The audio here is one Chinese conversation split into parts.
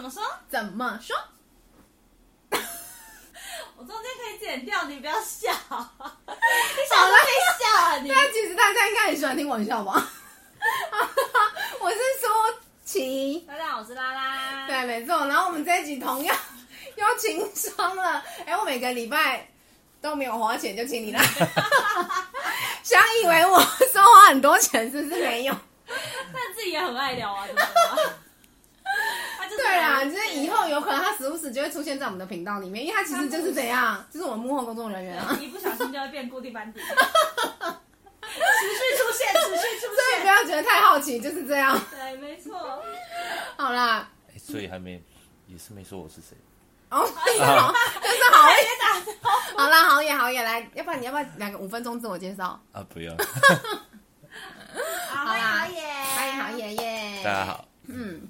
怎么说？怎么说？我中间可以剪掉，你不要笑。你想说你笑啊？你？但其实大家应该很喜欢听我笑吧？我是舒淇，大家好，我是拉拉。对，没错。然后我们这一集同样又情商了。哎，我每个礼拜都没有花钱就请你来，想以为我说花很多钱，是不是没有？但自己也很爱聊啊，对对啦，就是以后有可能他时不时就会出现在我们的频道里面，因为他其实就是怎样，就是我们幕后工作人员啊。一不小心就会变固定班底，持续出现，持续出现。所以不要觉得太好奇，就是这样。对，没错。好啦，所以还没，也是没说我是谁。哦，好，就是好野好啦，好野好野，来，要不然你要不要两个五分钟自我介绍？啊，不用。好啦，好野，欢迎好野耶！大家好。嗯。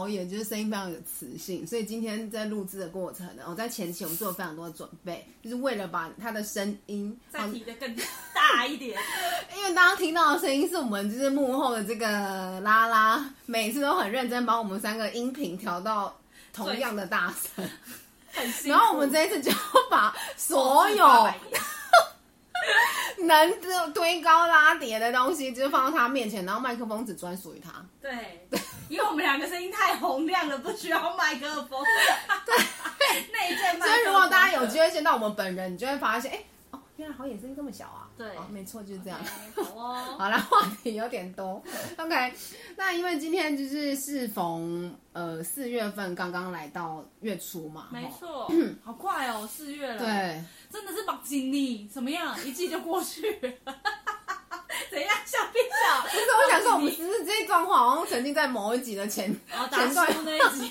我们家好野就是声音非常有磁性，所以今天在录制的过程呢，我在前期我们做了非常多的准备，就是为了把他的声音再提的更大一点。因为大家听到的声音是我们就是幕后的这个拉拉，每次都很认真把我们三个音频调到同样的大声。然后我们这一次就要把所有 能堆高拉叠的东西，就放到他面前，然后麦克风只专属于他。对。因为我们两个声音太洪亮了，不需要麦克风。对，那一件麦克风。所以如果大家有机会见到我们本人，你就会发现，哎，哦，原来好野声音这么小啊。对，哦，没错，就是这样。Okay, 好哦。好了，话题有点多。OK，那因为今天就是适逢呃四月份刚刚来到月初嘛。没错。好快哦，四月了。对。真的是把精力怎么样？一季就过去了。怎样笑变笑？不是，我想说，我们只是这一状况，好像曾经在某一集的前前段那一集。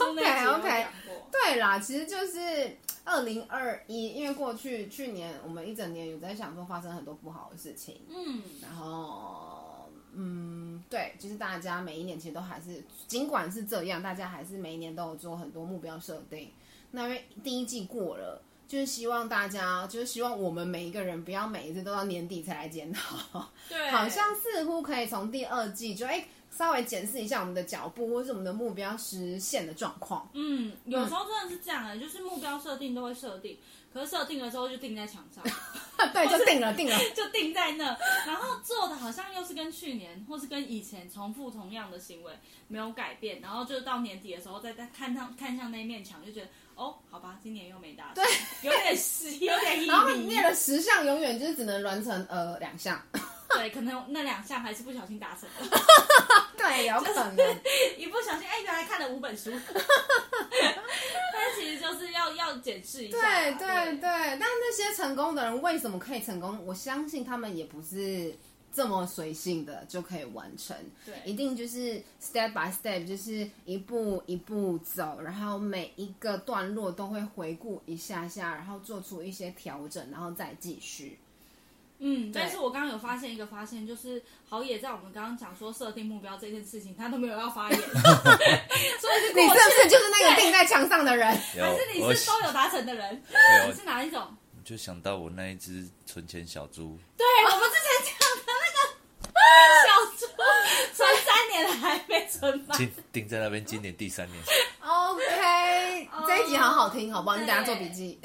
OK OK，对啦，其实就是二零二一，因为过去去年我们一整年有在想说发生很多不好的事情，嗯，然后嗯，对，就是大家每一年其实都还是，尽管是这样，大家还是每一年都有做很多目标设定。那因为第一季过了。就是希望大家，就是希望我们每一个人不要每一次都到年底才来检讨。对，好像似乎可以从第二季就哎、欸、稍微检视一下我们的脚步，或是我们的目标实现的状况。嗯，有时候真的是这样的，就是目标设定都会设定，可是设定了之后就定在墙上。对，就定了，定了，就定在那。然后做的好像又是跟去年或是跟以前重复同样的行为，没有改变。然后就到年底的时候再再看上看向那一面墙，就觉得。哦，好吧，今年又没达成，对，有点失，有点 意义。然后你念了十项，永远就是只能完成呃两项。对，可能那两项还是不小心达成了。对，有可能。一不小心，哎，原来看了五本书。但其实就是要要检视一下。对对对，但那些成功的人为什么可以成功？我相信他们也不是。这么随性的就可以完成，对，一定就是 step by step，就是一步一步走，然后每一个段落都会回顾一下下，然后做出一些调整，然后再继续。嗯，但是我刚刚有发现一个发现，就是好野在我们刚刚讲说设定目标这件事情，他都没有要发言，所以是你是不是就是那个钉在墙上的人？还是你是都有达成的人？你 是哪一种？就想到我那一只存钱小猪。对，我们之前讲的那个。小猪存三年了还没存满，定在那边，今年第三年。OK，这一集好好听，好不好？你等下做笔记。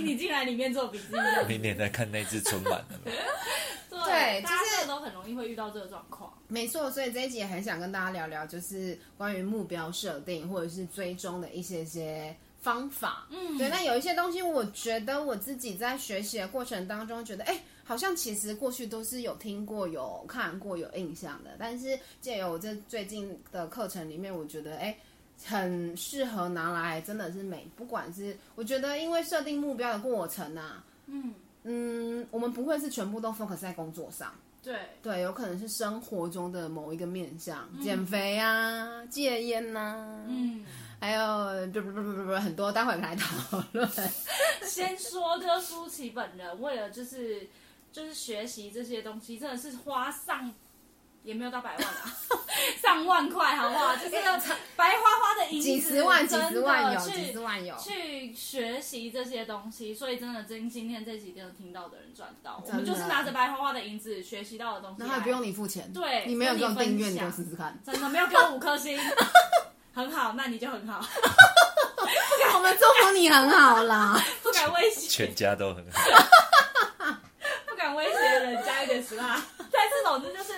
你进来里面做笔记。明年再看那只春晚了。对，就是都很容易会遇到这个状况。没错，所以这一集也很想跟大家聊聊，就是关于目标设定或者是追踪的一些些方法。嗯，对。那有一些东西，我觉得我自己在学习的过程当中，觉得哎。好像其实过去都是有听过、有看过、有印象的，但是借由我这最近的课程里面，我觉得哎，很适合拿来，真的是每不管是我觉得，因为设定目标的过程啊，嗯嗯，我们不会是全部都 focus 在工作上，对对，有可能是生活中的某一个面向，嗯、减肥啊、戒烟呐、啊，嗯，还有不不不不不很多，待会来讨论。先说，个舒淇本人为了就是。就是学习这些东西，真的是花上也没有到百万啊，上万块好不好？就是白花花的银子，几十万、几十万有，几十万有。去学习这些东西，所以真的今今天这集真的听到的人赚到，我们就是拿着白花花的银子学习到的东西，然后还不用你付钱，对，你没有给我订阅，你给我试试看，真的没有给我五颗星，很好，那你就很好，我们祝福你很好啦，不敢威胁，全家都很好。不敢威胁人家一点实话，但是总之就是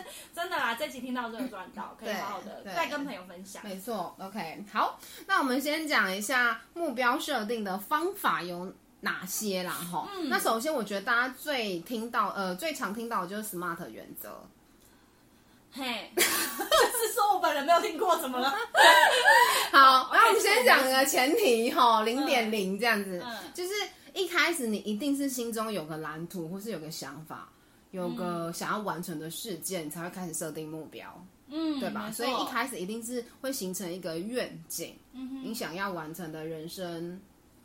真的啦，这期听到真的赚到，可以好好的再跟朋友分享。没错，OK，好，那我们先讲一下目标设定的方法有哪些啦，哈、嗯，那首先我觉得大家最听到，呃，最常听到的就是 SMART 原则。嘿，就是说我本人没有听过，怎么了？好，那我们先讲个前提哈，零点零这样子，嗯，就是一开始你一定是心中有个蓝图，或是有个想法，有个想要完成的事件，你才会开始设定目标，嗯，对吧？所以一开始一定是会形成一个愿景，嗯，你想要完成的人生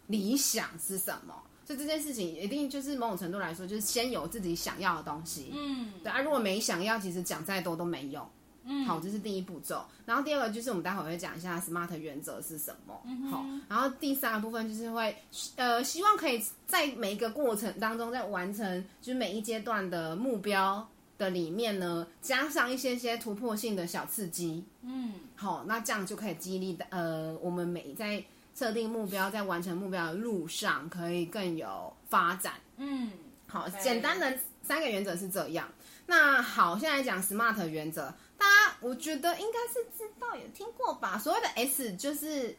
理想是什么？所以这件事情一定就是某种程度来说，就是先有自己想要的东西，嗯，对啊。如果没想要，其实讲再多都没用。嗯，好，这是第一步骤。然后第二个就是我们待会会讲一下 SMART 原则是什么。嗯、好，然后第三个部分就是会呃，希望可以在每一个过程当中，在完成就是每一阶段的目标的里面呢，加上一些些突破性的小刺激。嗯，好，那这样就可以激励的呃，我们每在设定目标，在完成目标的路上，可以更有发展。嗯，好.简单的三个原则是这样。那好，现在讲 SMART 原则。我觉得应该是知道，有听过吧？所谓的 S 就是，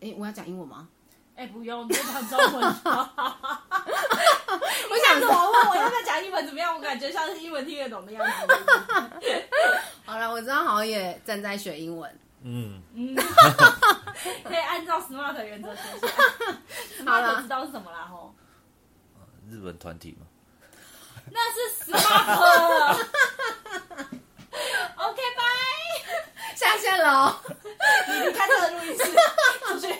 哎、欸，我要讲英文吗？哎、欸，不用，你就讲中文。我想说我问我要不要讲英文怎么样？我感觉像是英文听得懂的样子。好了，我知道好像也正在学英文。嗯嗯，可以按照 SMART 原则学习。好了，知道是什么啦？吼，日本团体吗？那是 SMART。OK，拜，下线喽！你离开这个录音室，出去。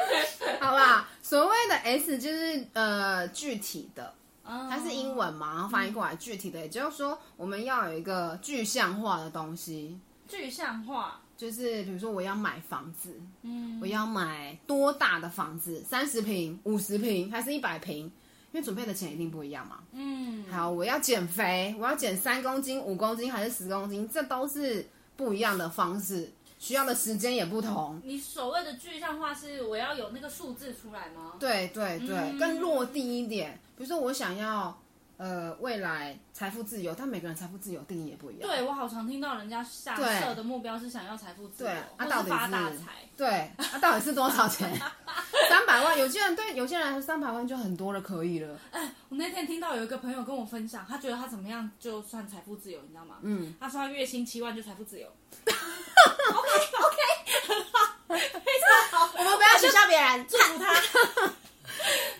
好吧，所谓的 S 就是呃具体的，哦、它是英文嘛，然后翻译过来具体的，嗯、也就是说我们要有一个具象化的东西。具象化就是比如说我要买房子，嗯，我要买多大的房子？三十平、五十平还是一百坪？因为准备的钱一定不一样嘛。嗯，好，我要减肥，我要减三公斤、五公斤还是十公斤？这都是不一样的方式，需要的时间也不同。你所谓的具象化是我要有那个数字出来吗？对对对，嗯、更落地一点。比如说我想要呃未来财富自由，但每个人财富自由定义也不一样。对，我好常听到人家下设的目标是想要财富自由，对，啊，到底是发大财。对，啊，到底是多少钱？三百万，有些人对有些人来说三百万就很多了，可以了。哎，我那天听到有一个朋友跟我分享，他觉得他怎么样就算财富自由，你知道吗？嗯，他说他月薪七万就财富自由。OK OK，很好，非常好。我们不要取笑别人，祝福他。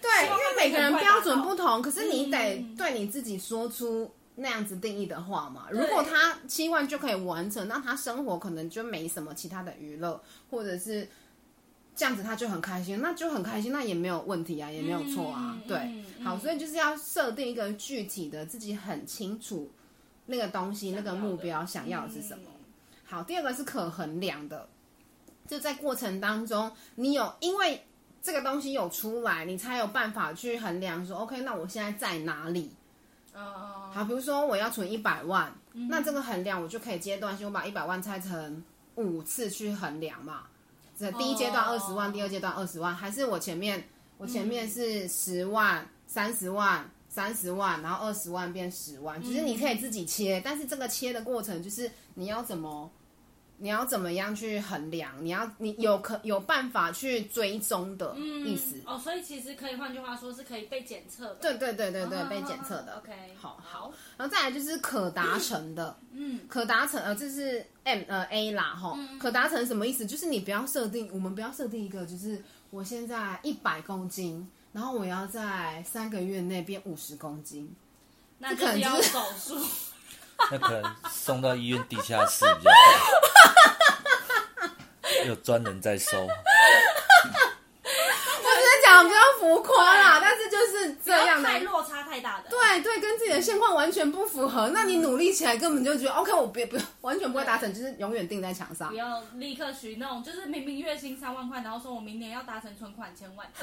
对，因为每个人标准不同，可是你得对你自己说出那样子定义的话嘛。如果他七万就可以完成，那他生活可能就没什么其他的娱乐，或者是。这样子他就很开心，那就很开心，那也没有问题啊，也没有错啊，嗯、对、嗯，好，所以就是要设定一个具体的，自己很清楚那个东西、那个目标想要的是什么。嗯、好，第二个是可衡量的，就在过程当中，你有因为这个东西有出来，你才有办法去衡量说，OK，那我现在在哪里？哦，好，比如说我要存一百万、嗯，那这个衡量我就可以阶段性，我把一百万拆成五次去衡量嘛。这第一阶段二十万，oh. 第二阶段二十万，还是我前面我前面是十万、三十万、三十万，然后二十万变十万，其实你可以自己切，但是这个切的过程就是你要怎么，你要怎么样去衡量，你要你有可有办法去追踪的意思、嗯、哦，所以其实可以换句话说是可以被检测的，对对对对对，oh, 被检测的。OK，好好，然后再来就是可达成的，嗯，可达成呃这是。M 呃 A 啦哈、嗯，可达成什么意思？就是你不要设定，我们不要设定一个，就是我现在一百公斤，然后我要在三个月内变五十公斤，那可能就是手术，那可能送到医院地下室比较好，有专人在收。我只是讲不要浮夸啦，但这样的，太落差太大的。对对，跟自己的现况完全不符合，那你努力起来根本就觉得 OK，我别不用，完全不会达成，就是永远钉在墙上。不要立刻许那种，就是明明月薪三万块，然后说我明年要达成存款千万，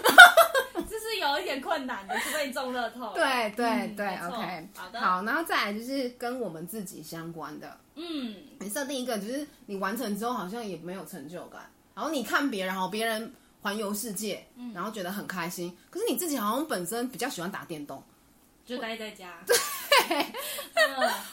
这是有一点困难的，除非你中乐透。对对、嗯、对，OK，好的，好，然后再来就是跟我们自己相关的，嗯，你设定一个，就是你完成之后好像也没有成就感，然后你看别人，然后别人。环游世界，然后觉得很开心。嗯、可是你自己好像本身比较喜欢打电动，就待在家。对，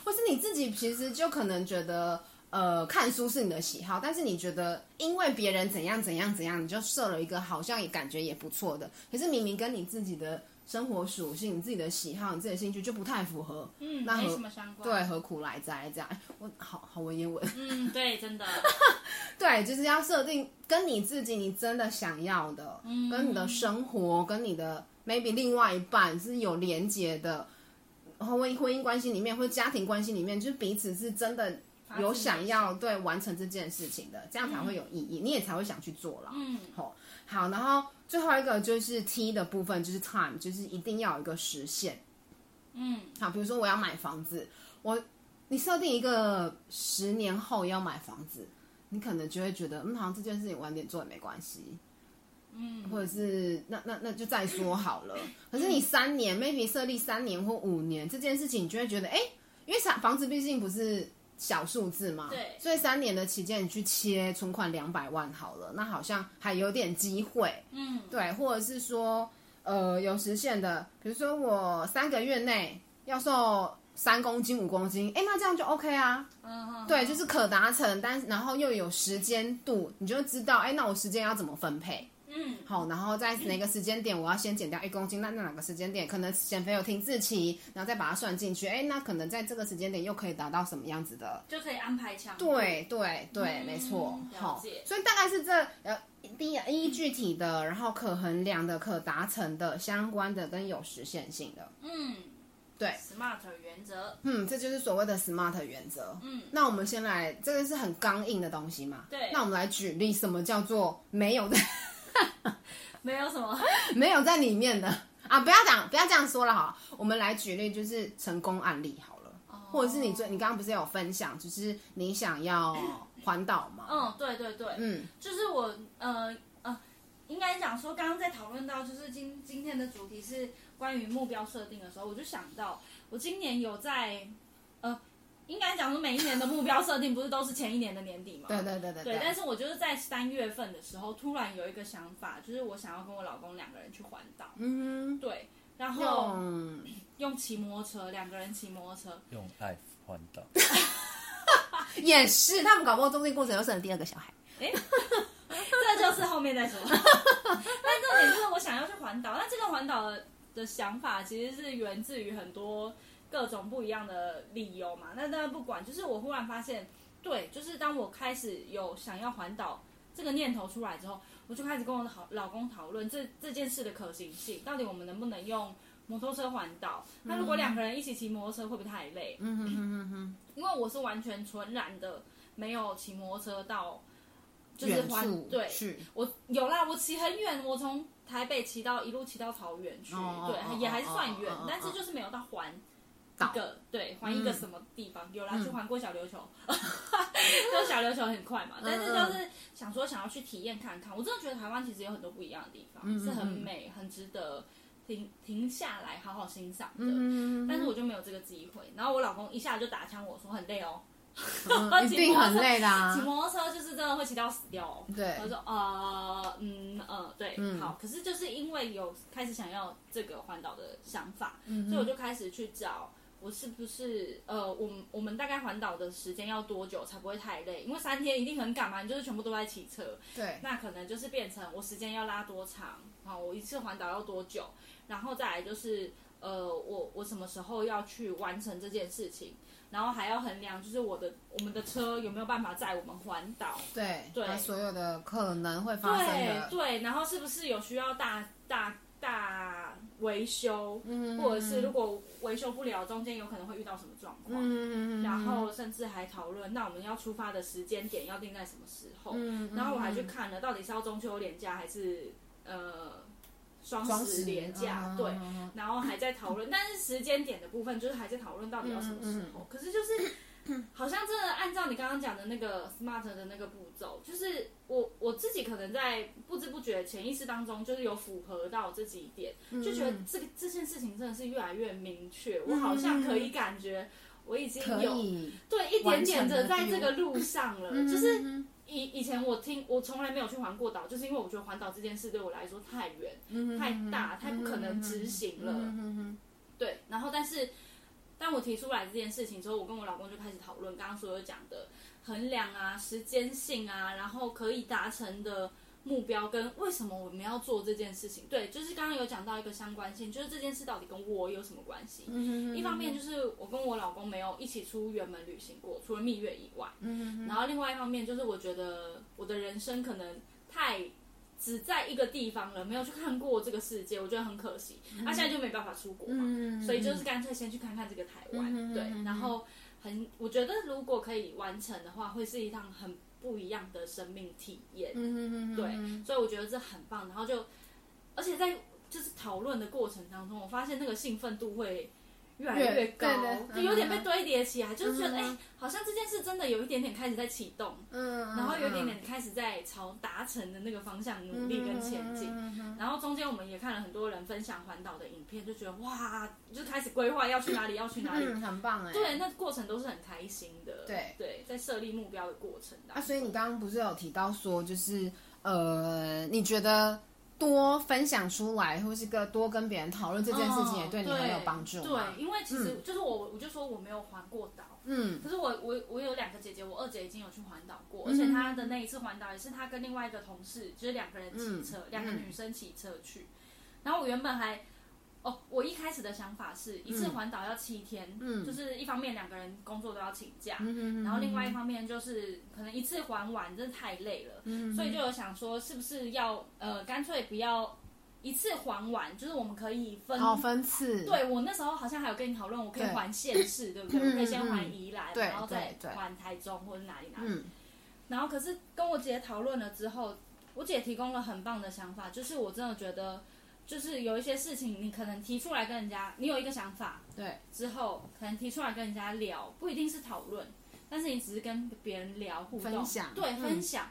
或是你自己其实就可能觉得，呃，看书是你的喜好，但是你觉得因为别人怎样怎样怎样，你就设了一个好像也感觉也不错的，可是明明跟你自己的。生活属性、你自己的喜好、你自己的兴趣就不太符合，嗯，那没什么相关。对，何苦来哉？这样，我好好文言文。嗯，对，真的。对，就是要设定跟你自己，你真的想要的，嗯，跟你的生活，跟你的 maybe 另外一半是有连接的，然后婚姻婚姻关系里面或者家庭关系里面，就是彼此是真的有想要对完成这件事情的，这样才会有意义，嗯，你也才会想去做了。嗯，好，好，然后。最后一个就是 T 的部分，就是 time，就是一定要有一个时限。嗯，好，比如说我要买房子，我你设定一个十年后要买房子，你可能就会觉得，嗯，好像这件事情晚点做也没关系。嗯，或者是那那那就再说好了。可是你三年，maybe 设立三年或五年这件事情，你就会觉得，哎，因为房房子毕竟不是。小数字嘛，对，所以三年的期间你去切存款两百万好了，那好像还有点机会，嗯，对，或者是说，呃，有实现的，比如说我三个月内要瘦三公斤、五公斤，哎，那这样就 OK 啊，嗯哼，对，就是可达成，但然后又有时间度，你就知道，哎，那我时间要怎么分配？嗯，好，然后在哪个时间点我要先减掉一公斤？那那哪个时间点可能减肥有停滞期，然后再把它算进去？哎，那可能在这个时间点又可以达到什么样子的？就可以安排强。对对对，没错。好，所以大概是这呃第一一具体的，然后可衡量的、可达成的、相关的跟有实现性的。嗯，对。SMART 原则。嗯，这就是所谓的 SMART 原则。嗯，那我们先来，这个是很刚硬的东西嘛？对。那我们来举例，什么叫做没有的？没有什么，没有在里面的啊！不要讲，不要这样说了哈。我们来举例，就是成功案例好了，哦、或者是你最，你刚刚不是有分享，就是你想要环岛吗？嗯，对对对，嗯，就是我呃呃，应该讲说，刚刚在讨论到，就是今今天的主题是关于目标设定的时候，我就想到，我今年有在呃。应该讲说，每一年的目标设定不是都是前一年的年底吗？对对对对。对，但是我就是在三月份的时候，突然有一个想法，就是我想要跟我老公两个人去环岛。嗯。对，然后用用骑摩托车，两个人骑摩托车。用爱环岛。也是，他们搞不好中间过程又生了第二个小孩。哎，这就是后面再说。但重点是我想要去环岛，那这个环岛的想法其实是源自于很多。各种不一样的理由嘛，那当然不管，就是我忽然发现，对，就是当我开始有想要环岛这个念头出来之后，我就开始跟我的好老公讨论这这件事的可行性，到底我们能不能用摩托车环岛？那如果两个人一起骑摩托车会不会太累？嗯哼哼哼哼。因为我是完全纯然的没有骑摩托车到，就是环对，我有啦，我骑很远，我从台北骑到一路骑到桃园去，哦、对，也还是算远，哦、但是就是没有到环。一个对，环一个什么地方？嗯、有啦，去环过小琉球，就、嗯、小琉球很快嘛。但是就是想说，想要去体验看看。我真的觉得台湾其实有很多不一样的地方，嗯、是很美，很值得停停下来好好欣赏的。嗯、但是我就没有这个机会。然后我老公一下就打枪我说很累哦，嗯、一定很累的、啊。骑摩托车就是真的会骑到死掉哦。对，我说呃嗯呃对，嗯、好。可是就是因为有开始想要这个环岛的想法，嗯、所以我就开始去找。我是不是呃，我们我们大概环岛的时间要多久才不会太累？因为三天一定很赶嘛，你就是全部都在骑车。对。那可能就是变成我时间要拉多长啊？我一次环岛要多久？然后再来就是呃，我我什么时候要去完成这件事情？然后还要衡量就是我的我们的车有没有办法载我们环岛？对对。对所有的可能会发生的。对对，然后是不是有需要大大？大维修，嗯、或者是如果维修不了，中间有可能会遇到什么状况，嗯、然后甚至还讨论，那我们要出发的时间点要定在什么时候？嗯、然后我还去看了，到底是要中秋连假还是呃双十连假，对，然后还在讨论，但是时间点的部分就是还在讨论到底要什么时候。可是就是。好像真的按照你刚刚讲的那个 SMART 的那个步骤，就是我我自己可能在不知不觉潜意识当中，就是有符合到这几点，就觉得这个这件事情真的是越来越明确。我好像可以感觉我已经有对一点点的在这个路上了。就是以以前我听我从来没有去环过岛，就是因为我觉得环岛这件事对我来说太远、太大、太不可能执行了。对，然后但是。当我提出来这件事情之后，我跟我老公就开始讨论刚刚所有讲的衡量啊、时间性啊，然后可以达成的目标跟为什么我们要做这件事情。对，就是刚刚有讲到一个相关性，就是这件事到底跟我有什么关系？一方面就是我跟我老公没有一起出远门旅行过，除了蜜月以外。嗯哼。然后另外一方面就是我觉得我的人生可能太。只在一个地方了，没有去看过这个世界，我觉得很可惜。那、嗯啊、现在就没办法出国嘛，嗯、所以就是干脆先去看看这个台湾，嗯、对。然后很，我觉得如果可以完成的话，会是一趟很不一样的生命体验，嗯、对。所以我觉得这很棒。然后就，而且在就是讨论的过程当中，我发现那个兴奋度会。越来越高，就有点被堆叠起来，就是觉得哎，好像这件事真的有一点点开始在启动，嗯，然后有一点点开始在朝达成的那个方向努力跟前进，然后中间我们也看了很多人分享环岛的影片，就觉得哇，就开始规划要去哪里，要去哪里，很棒哎，对，那过程都是很开心的，对。对，在设立目标的过程。啊，所以你刚刚不是有提到说，就是呃，你觉得？多分享出来，或是个多跟别人讨论这件事情，也对你很有帮助。对，因为其实就是我，我就说我没有环过岛。嗯。可是我我我有两个姐姐，我二姐已经有去环岛过，而且她的那一次环岛也是她跟另外一个同事，就是两个人骑车，两个女生骑车去。然后我原本还。哦，我一开始的想法是一次环岛要七天，嗯，就是一方面两个人工作都要请假，嗯，然后另外一方面就是可能一次环完真的太累了，嗯，所以就有想说是不是要呃干脆不要一次环完，就是我们可以分好分次。对，我那时候好像还有跟你讨论，我可以环县市，对不对？我可以先环宜兰，然后再环台中或者哪里哪里。然后可是跟我姐讨论了之后，我姐提供了很棒的想法，就是我真的觉得。就是有一些事情，你可能提出来跟人家，你有一个想法，对，之后可能提出来跟人家聊，不一定是讨论，但是你只是跟别人聊互动，分享，对，分享，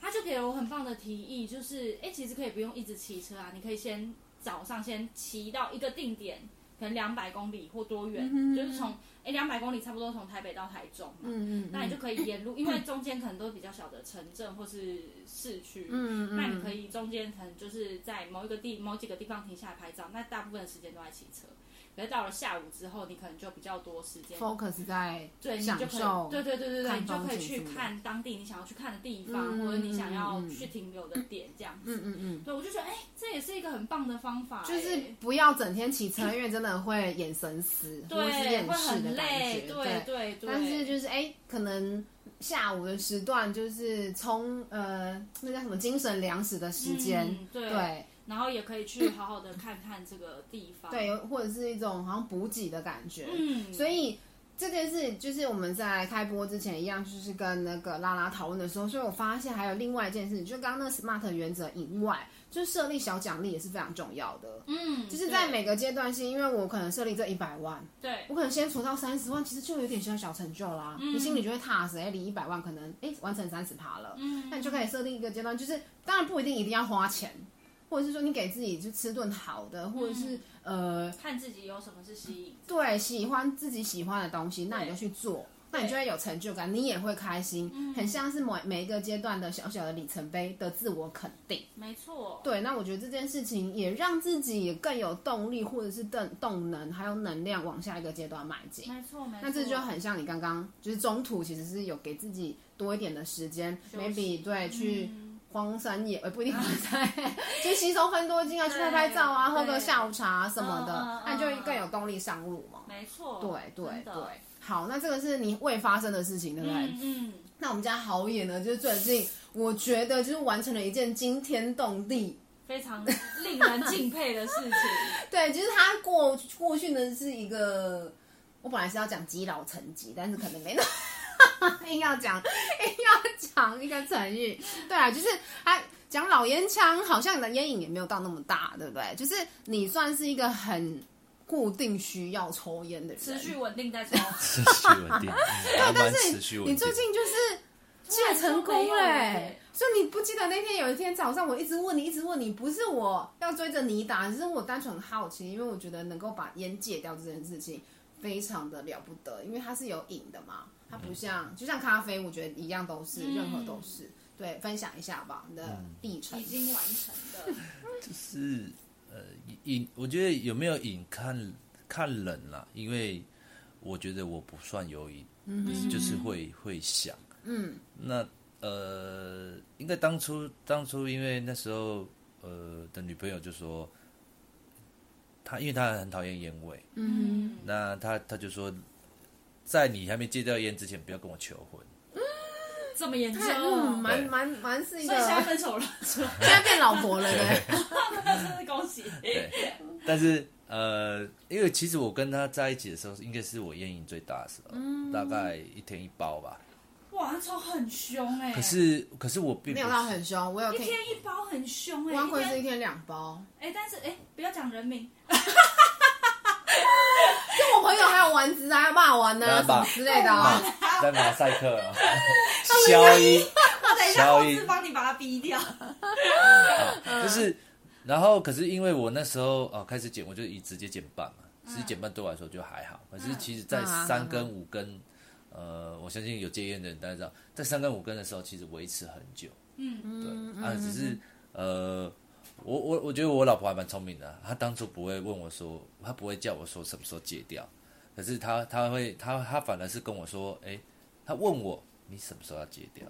他就给了我很棒的提议，就是，哎，其实可以不用一直骑车啊，你可以先早上先骑到一个定点，可能两百公里或多远，就是从。哎，两百公里差不多从台北到台中嘛，嗯嗯，那你就可以沿路，因为中间可能都比较小的城镇或是市区，嗯嗯，那你可以中间可能就是在某一个地某几个地方停下来拍照，那大部分的时间都在骑车。可是到了下午之后，你可能就比较多时间 focus 在对，享受，对对对对对，你就可以去看当地你想要去看的地方，或者你想要去停留的点这样子。嗯嗯嗯。对，我就觉得哎，这也是一个很棒的方法，就是不要整天骑车，因为真的会眼神死，对，会很累，对对对。但是就是哎，可能下午的时段就是充呃那叫什么精神粮食的时间，对。然后也可以去好好的看看这个地方，对，或者是一种好像补给的感觉。嗯，所以这件事就是我们在开播之前一样，就是跟那个拉拉讨论的时候，所以我发现还有另外一件事，就刚刚那 SMART 原则以外，就是设立小奖励也是非常重要的。嗯，就是在每个阶段性，因为我可能设立这一百万，对，我可能先存到三十万，其实就有点小小成就啦。嗯，你心里就会踏实，哎，离一百万可能哎完成三十趴了。嗯，那你就可以设定一个阶段，就是当然不一定一定要花钱。或者是说你给自己就吃顿好的，或者是、嗯、呃看自己有什么是吸引，对，喜欢自己喜欢的东西，那你就去做，那你就会有成就感，你也会开心，嗯、很像是每每一个阶段的小小的里程碑的自我肯定。没错，对，那我觉得这件事情也让自己也更有动力，或者是动动能，还有能量往下一个阶段迈进。没错，没错。那这就很像你刚刚就是中途其实是有给自己多一点的时间，maybe 对去。嗯荒山野，呃，不一定 荒山，就吸收很多精啊，去拍拍照啊，喝个下午茶什么的，那就更有动力上路嘛。没错，对对对。好，那这个是你未发生的事情，对不对？嗯。那我们家豪野呢，就是最近我觉得就是完成了一件惊天动地、非常令人敬佩的事情。对，就是他过过去呢是一个，我本来是要讲积劳成疾，但是可能没那。硬要讲，硬要讲一个成语，对啊，就是他讲老烟枪，好像你的烟瘾也没有到那么大，对不对？就是你算是一个很固定需要抽烟的人，持续稳定在抽，持续稳定。对，但是你最近就是戒成功嘞、欸，所以你不记得那天有一天早上，我一直问你，一直问你，不是我要追着你打，只是我单纯很好奇，因为我觉得能够把烟戒掉这件事情非常的了不得，因为它是有瘾的嘛。它不像，嗯、就像咖啡，我觉得一样都是，嗯、任何都是。对，分享一下吧，你的历程、嗯、已经完成的。就是呃，瘾，我觉得有没有瘾看看人啦，因为我觉得我不算有瘾，嗯，就是会会想，嗯，那呃，应该当初当初因为那时候呃的女朋友就说，她因为她很讨厌烟味，嗯，那她她就说。在你还没戒掉烟之前，不要跟我求婚。这么严重？嗯，蛮蛮蛮是一个。所以现在分手了，现在变老婆了，对。真 是恭喜。对。但是呃，因为其实我跟他在一起的时候，应该是我烟瘾最大的时候，嗯、大概一天一包吧。哇，那抽很凶哎、欸。可是可是我并没有到很凶，我有一天一包很凶哎、欸。光辉是一天两包。哎、欸，但是哎、欸，不要讲人名。我朋友还有丸子啊，还有骂完呢，什么之类的啊，在马赛克啊，消音，消音，帮你把它逼掉。就是，然后可是因为我那时候哦开始减，我就一直接减半嘛，其实减半对我来说就还好。可是其实，在三根五根，呃，我相信有戒烟的人大家知道，在三根五根的时候，其实维持很久。嗯，对啊，只是呃。我我我觉得我老婆还蛮聪明的，她当初不会问我说，她不会叫我说什么时候戒掉，可是他他会他他反而是跟我说，哎，他问我你什么时候要戒掉？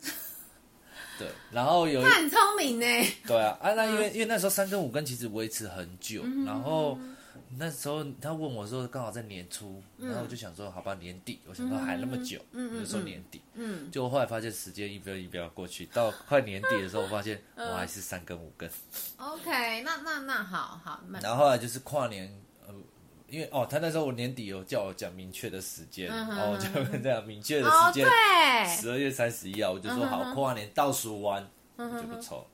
对，然后有他很聪明呢。对啊，啊那因为因为那时候三根五根其实维持很久，然后。那时候他问我说，刚好在年初，嗯、然后我就想说，好吧，年底，我想说还那么久，嗯，我就说年底，嗯，就后来发现时间一秒一秒过去，到快年底的时候，我发现我还是三根五根。OK，那那那好好。然后后来就是跨年，呃，因为哦，他那时候我年底有叫我讲明确的时间，然后我就这样明确的时间，十二月三十一号，我就说好，跨年倒数完就不抽。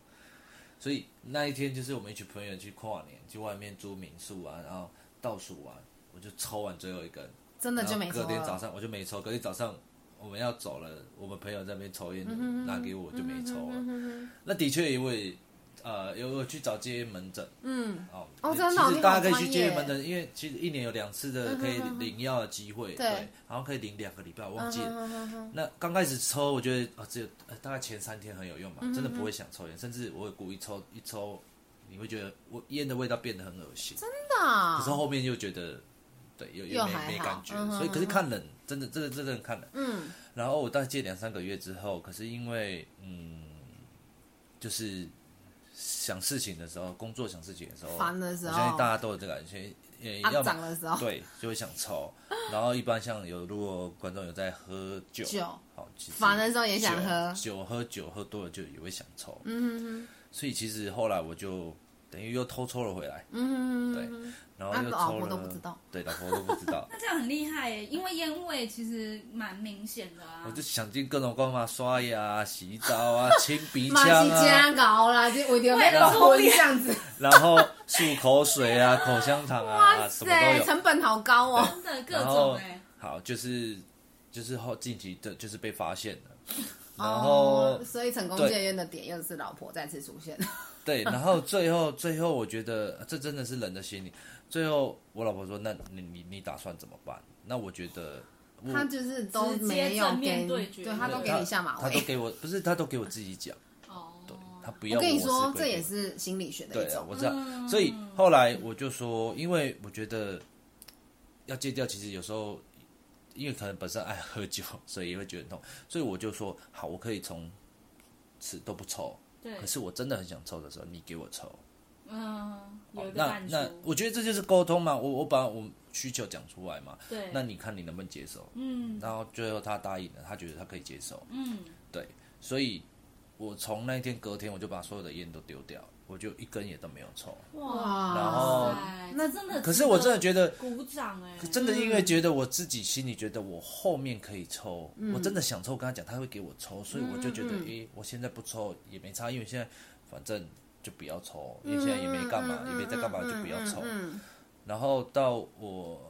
所以那一天就是我们一群朋友去跨年，去外面租民宿啊，然后倒数完，我就抽完最后一根，真的就没抽。隔天早上我就没抽，隔天早上我们要走了，我们朋友在那边抽烟，拿给我就没抽了。那的确因为。呃，有有去找戒烟门诊，嗯，哦，哦，真的，其实大家可以去戒烟门诊，因为其实一年有两次的可以领药的机会，对，然后可以领两个礼拜，我忘记了。那刚开始抽，我觉得啊，只有大概前三天很有用吧，真的不会想抽烟，甚至我会故意抽一抽，你会觉得我烟的味道变得很恶心，真的。可是后面又觉得，对，又又没没感觉，所以可是看人，真的，这个真的看人，嗯。然后我大概戒两三个月之后，可是因为嗯，就是。想事情的时候，工作想事情的时候，烦的时候，我相信大家都有这个感觉，也要长的时候，对，就会想抽。然后一般像有如果观众有在喝酒，酒。好，烦的时候也想喝。酒，喝酒喝多了就也会想抽。嗯哼，所以其实后来我就。等于又偷抽了回来，嗯，对，然后又抽了，老婆都不知道，对，老婆都不知道。那这样很厉害耶，因为烟味其实蛮明显的啊。我就想尽各种办法刷牙、洗澡啊、清鼻 腔啊。马上搞啦，就为了要抽这样子。然后漱口水啊、口香糖啊，什么都有。成本好高哦，真的各种哎。好，就是就是后近期的，就是被发现了，然后所以成功戒烟的点又是老婆再次出现。对，然后最后最后，我觉得这真的是人的心理。最后我老婆说：“那你你你打算怎么办？”那我觉得他就是都没有给，对，他都给你下马威，他都给我，不是他都给我自己讲。哦，对，他不要我跟你说，这也是心理学的一种。我知道，所以后来我就说，因为我觉得要戒掉，其实有时候因为可能本身爱喝酒，所以也会觉得痛。所以我就说，好，我可以从此都不抽。对，可是我真的很想抽的时候，你给我抽。嗯，有那那我觉得这就是沟通嘛，我我把我需求讲出来嘛。对，那你看你能不能接受？嗯，然后最后他答应了，他觉得他可以接受。嗯，对，所以我从那一天隔天我就把所有的烟都丢掉，我就一根也都没有抽。哇，然后那真的，可是我真的觉得鼓掌哎，真的因为觉得我自己心里觉得我后面可以抽，嗯、我真的想抽，我跟他讲他会给我抽，所以我就觉得，诶、欸，我现在不抽也没差，因为现在反正就不要抽，因为现在也没干嘛，也没在干嘛，就不要抽。然后到我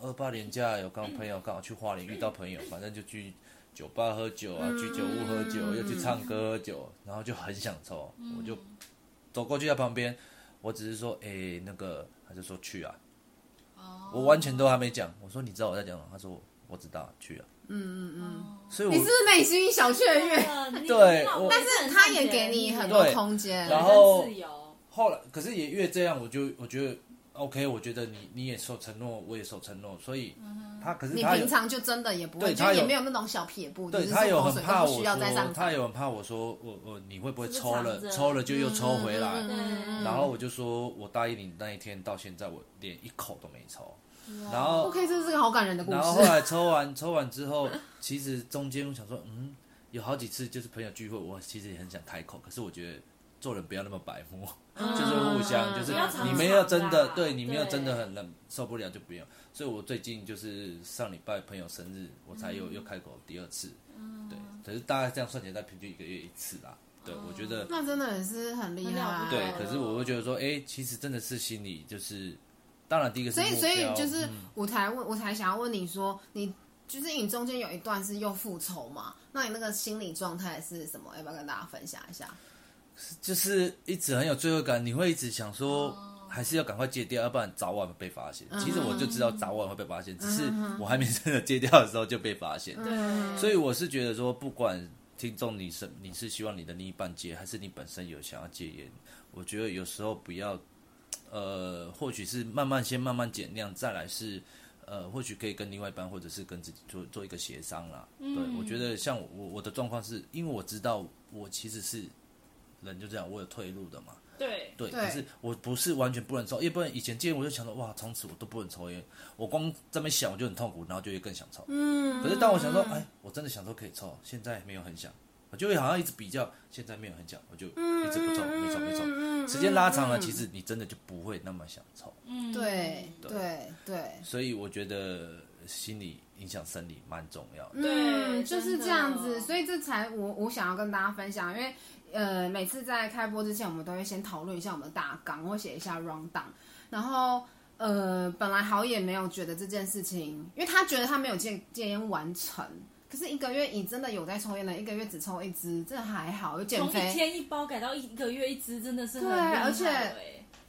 二八年假有跟朋友刚好去花莲遇到朋友，反正就去酒吧喝酒啊，去酒屋喝酒，又去唱歌喝酒，然后就很想抽，我就走过去在旁边，我只是说，哎，那个，他就说去啊，我完全都还没讲，我说你知道我在讲什么？他说我知道，去啊，嗯嗯嗯，所以我你是不是内心小雀跃？对，但是他也给你很多空间，然后后来，可是也越这样，我就我觉得。OK，我觉得你你也守承诺，我也守承诺，所以他可是他你平常就真的也不会，他也没有那种小撇步，对他有很怕我说，他有很怕我说我我你会不会抽了抽了就又抽回来，然后我就说我答应你那一天到现在我连一口都没抽，然后 OK 这是个好感人的故事。然后后来抽完 抽完之后，其实中间我想说，嗯，有好几次就是朋友聚会，我其实也很想开口，可是我觉得。做人不要那么白目，嗯、就是互相，就是你没有真的，对你没有真的很冷受不了就不用。所以我最近就是上礼拜朋友生日，我才又、嗯、又开口第二次，对。可是大概这样算起来，平均一个月一次啦。对，我觉得那真的也是很厉害。对，可是我会觉得说，哎、欸，其实真的是心里就是，当然第一个是。所以所以就是我才问，我才想要问你说，你就是你中间有一段是又复仇嘛？那你那个心理状态是什么？要不要跟大家分享一下？就是一直很有罪恶感，你会一直想说，还是要赶快戒掉，要不然早晚会被发现。其实我就知道早晚会被发现，只是我还没真的戒掉的时候就被发现。对所以我是觉得说，不管听众你是你是希望你的另一半戒，还是你本身有想要戒烟，我觉得有时候不要，呃，或许是慢慢先慢慢减量，再来是，呃，或许可以跟另外一半或者是跟自己做做一个协商啦。对，我觉得像我我的状况是因为我知道我其实是。人就这样，我有退路的嘛。对对，可是我不是完全不能抽，因为不然以前戒烟我就想说，哇，从此我都不能抽烟。我光这么想我就很痛苦，然后就会更想抽。嗯。可是当我想说，哎，我真的想说可以抽，现在没有很想，我就会好像一直比较，现在没有很想，我就一直不抽，没抽没抽。时间拉长了，其实你真的就不会那么想抽。嗯，对对对。所以我觉得心理影响生理蛮重要的。嗯，就是这样子，所以这才我我想要跟大家分享，因为。呃，每次在开播之前，我们都会先讨论一下我们的大纲，或写一下 rundown。然后，呃，本来好也没有觉得这件事情，因为他觉得他没有戒戒烟完成。可是一个月你真的有在抽烟的，一个月只抽一支，这还好。有减肥，从一天一包改到一个月一支，真的是很对，而且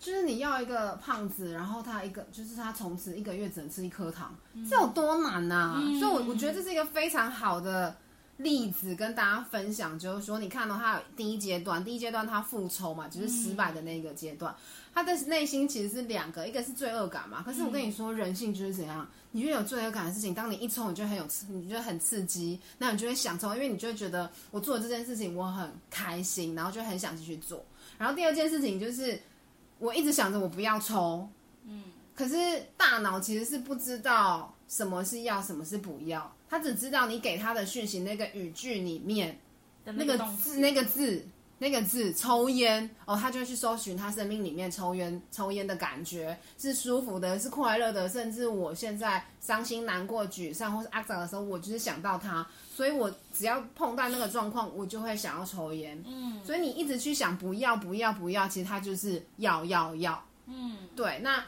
就是你要一个胖子，然后他一个就是他从此一个月只能吃一颗糖，嗯、这有多难呐、啊？嗯、所以我我觉得这是一个非常好的。例子跟大家分享，就是说，你看到他第一阶段，第一阶段他复仇嘛，就是失败的那个阶段，嗯、他的内心其实是两个，一个是罪恶感嘛。可是我跟你说，人性就是怎样，你越有罪恶感的事情，当你一冲，你就很有刺，你觉得很刺激，那你就会想冲，因为你就会觉得我做了这件事情我很开心，然后就很想继续做。然后第二件事情就是，我一直想着我不要抽，嗯，可是大脑其实是不知道什么是要，什么是不要。他只知道你给他的讯息，那个语句里面那个字、那个字、那个字，抽烟哦，他就会去搜寻他生命里面抽烟、抽烟的感觉是舒服的，是快乐的，甚至我现在伤心、难过、沮丧或是阿杂的时候，我就是想到他，所以我只要碰到那个状况，我就会想要抽烟。嗯，所以你一直去想不要、不要、不要，其实他就是要、要、要。嗯，对，那。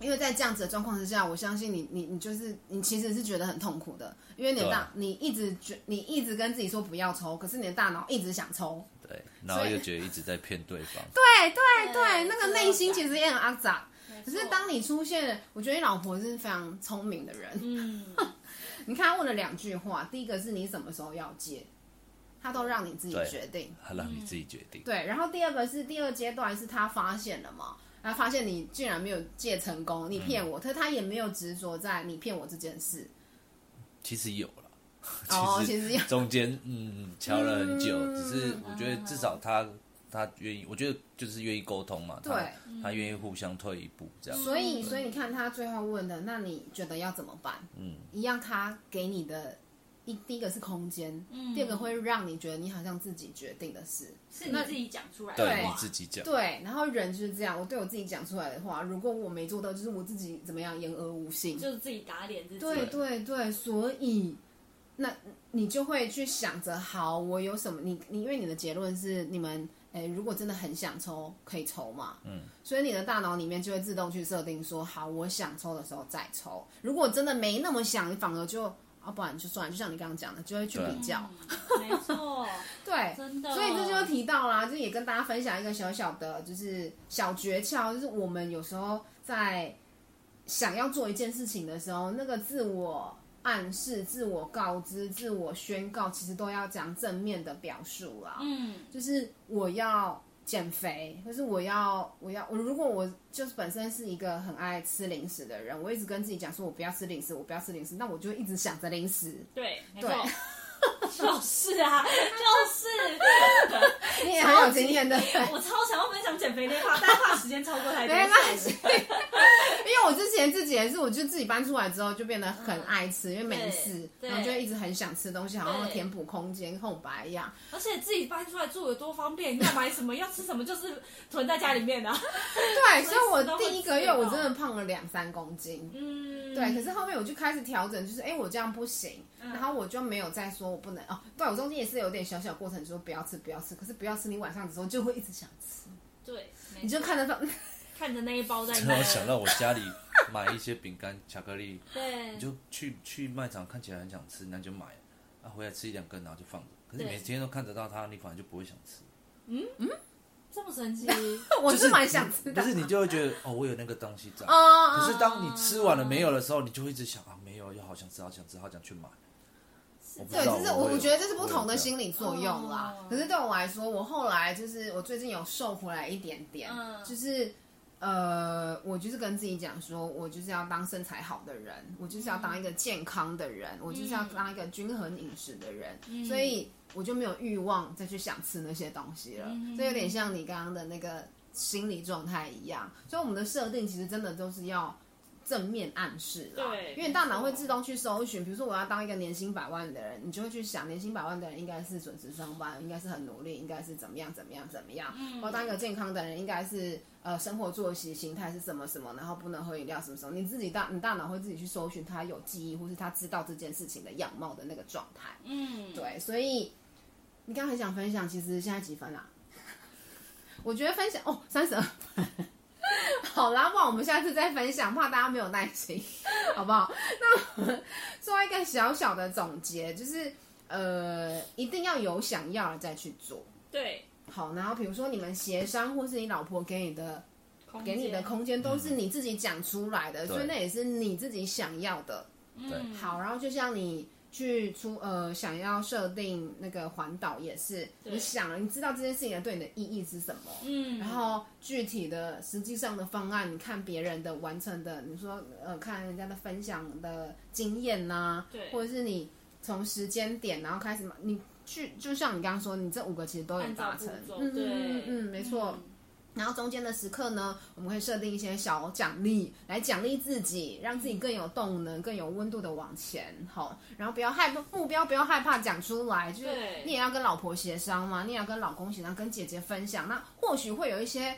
因为在这样子的状况之下，我相信你，你，你就是你，其实是觉得很痛苦的，因为你的大，啊、你一直觉，你一直跟自己说不要抽，可是你的大脑一直想抽，对，然后又觉得一直在骗对方，对对对，那个内心其实也很肮脏。可是当你出现，我觉得你老婆是非常聪明的人，嗯，你看他问了两句话，第一个是你什么时候要戒，他都让你自己决定，他让你自己决定，对，然后第二个是第二阶段是他发现了嘛。他发现你竟然没有借成功，你骗我，可是他也没有执着在你骗我这件事。其实有了，哦，其实 中间嗯瞧了很久，只是我觉得至少他他愿意，我觉得就是愿意沟通嘛，对，他愿意互相退一步这样。所以所以你看他最后问的，那你觉得要怎么办？嗯，一样他给你的一第一个是空间，嗯，第二个会让你觉得你好像自己决定的事，是你自己讲出来的话，对，你自己讲，对，然后人就是这样，我对我自己讲出来的话，如果我没做到，就是我自己怎么样言而无信，就是自己打脸自己，对对对，所以那你就会去想着，好，我有什么？你你因为你的结论是你们。哎，如果真的很想抽，可以抽嘛？嗯，所以你的大脑里面就会自动去设定说，好，我想抽的时候再抽。如果真的没那么想，你反而就啊，不然就算了。就像你刚刚讲的，就会去比较。没错，对，真的。所以这就提到啦，就也跟大家分享一个小小的，就是小诀窍，就是我们有时候在想要做一件事情的时候，那个自我。暗示、自我告知、自我宣告，其实都要讲正面的表述啦。嗯，就是我要减肥，就是我要，我要，我如果我就是本身是一个很爱吃零食的人，我一直跟自己讲说，我不要吃零食，我不要吃零食，那我就一直想着零食。对，没错。对 就是啊，就是，你也很有经验的。我超想要分享减肥那话，但怕时间超过太多。没关系，因为我之前自己也是，我就自己搬出来之后就变得很爱吃，因为没事，然后就一直很想吃东西，好像填补空间、空白一样。而且自己搬出来住有多方便，你要买什么要吃什么，就是囤在家里面的。对，所以我 第一个月我真的胖了两三公斤。嗯，对。可是后面我就开始调整，就是哎，我这样不行。然后我就没有再说我不能哦，对我中间也是有点小小过程，说不要吃不要吃，可是不要吃，你晚上的时候就会一直想吃。对，你就看得到，看着那一包在。真的想到我家里买一些饼干、巧克力，对，你就去去卖场看起来很想吃，那就买，啊，回来吃一两根，然后就放着。可是每天都看得到它，你反而就不会想吃。嗯嗯，这么神奇？我是蛮想吃的。可是你就会觉得哦，我有那个东西在。哦。可是当你吃完了没有的时候，你就会一直想啊，没有，又好想吃，好想吃，好想去买。对，就是我我觉得这是不同的心理作用啦。可是对我来说，我后来就是我最近有瘦回来一点点，就是呃，我就是跟自己讲说，我就是要当身材好的人，我就是要当一个健康的人，我就是要当一个均衡饮食的人，所以我就没有欲望再去想吃那些东西了。这有点像你刚刚的那个心理状态一样。所以我们的设定其实真的都是要。正面暗示啦，对，因为大脑会自动去搜寻。比如说，我要当一个年薪百万的人，你就会去想，年薪百万的人应该是准时上班，应该是很努力，应该是怎么样怎么样怎么样。嗯，我当一个健康的人，应该是呃生活作息形态是什么什么，然后不能喝饮料什么什么。你自己大，你大脑会自己去搜寻他有记忆，或是他知道这件事情的样貌的那个状态。嗯，对，所以你刚刚很想分享，其实现在几分啦？我觉得分享哦，三十二分。好啦，不然我们下次再分享，怕大家没有耐心，好不好？那我们做一个小小的总结，就是呃，一定要有想要了再去做。对，好，然后比如说你们协商，或是你老婆给你的给你的空间，都是你自己讲出来的，嗯、所以那也是你自己想要的。对，好，然后就像你。去出呃，想要设定那个环岛也是，你想了，你知道这件事情对你的意义是什么？嗯，然后具体的实际上的方案，你看别人的完成的，你说呃，看人家的分享的经验呐、啊，对，或者是你从时间点然后开始嘛，你去就像你刚刚说，你这五个其实都有达成，嗯对。嗯嗯，没错。嗯然后中间的时刻呢，我们会设定一些小奖励来奖励自己，让自己更有动能、更有温度的往前。好，然后不要害怕目标，不要害怕讲出来，就是你也要跟老婆协商嘛，你也要跟老公协商，跟姐姐分享。那或许会有一些。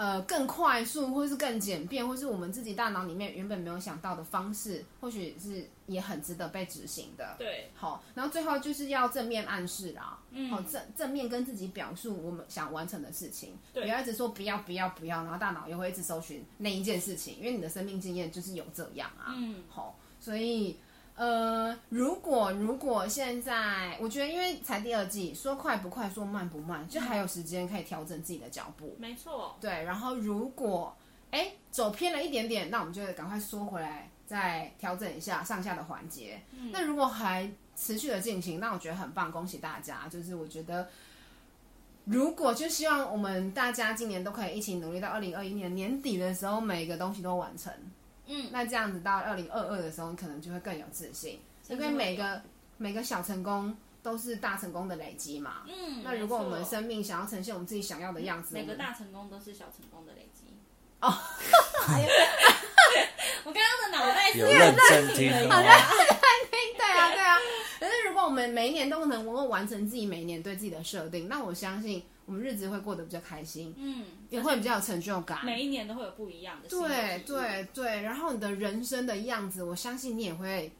呃，更快速，或是更简便，或是我们自己大脑里面原本没有想到的方式，或许是也很值得被执行的。对，好，然后最后就是要正面暗示啦，嗯，好，正正面跟自己表述我们想完成的事情，对，不要一直说不要不要不要，然后大脑又会一直搜寻那一件事情，因为你的生命经验就是有这样啊，嗯，好，所以。呃，如果如果现在，我觉得因为才第二季，说快不快，说慢不慢，就还有时间可以调整自己的脚步。没错。对，然后如果哎走偏了一点点，那我们就赶快缩回来，再调整一下上下的环节。嗯。那如果还持续的进行，那我觉得很棒，恭喜大家。就是我觉得，如果就希望我们大家今年都可以一起努力，到二零二一年年底的时候，每个东西都完成。嗯，那这样子到二零二二的时候，你可能就会更有自信，因为每个每个小成功都是大成功的累积嘛。嗯，那如果我们生命想要呈现我们自己想要的样子，每个大成功都是小成功的累积。哦，我刚刚的脑袋是有认真听，好像在听，对啊，对啊。可是如果我们每一年都能够完成自己每一年对自己的设定，那我相信我们日子会过得比较开心，嗯，也会比较有成就感。每一年都会有不一样的。对对对，然后你的人生的样子，我相信你也会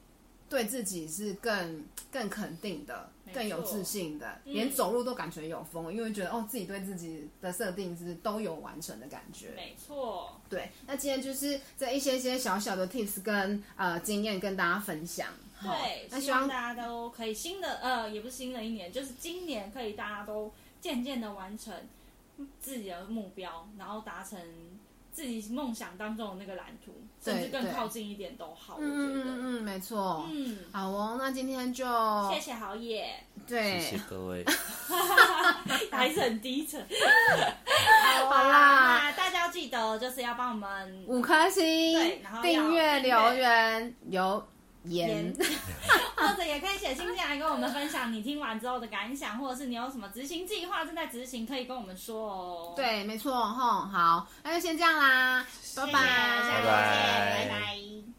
对自己是更更肯定的。更有自信的，嗯、连走路都感觉有风，因为觉得哦，自己对自己的设定是都有完成的感觉。没错，对。那今天就是这一些些小小的 tips 跟呃经验跟大家分享。对，那希望大家都可以新的呃，也不是新的一年，就是今年可以大家都渐渐的完成自己的目标，然后达成。自己梦想当中的那个蓝图，甚至更靠近一点都好。我觉得，嗯嗯嗯，没错。嗯，好哦，那今天就谢谢豪野，对，谢谢各位，还是很低沉。好啦，那大家要记得就是要帮我们五颗星，对，然后订阅、留言、有。言，或者也可以写信进来跟我们分享你听完之后的感想，或者是你有什么执行计划正在执行，可以跟我们说哦。对，没错，吼，好，那就先这样啦，拜拜，谢谢，下次见，拜拜。拜拜。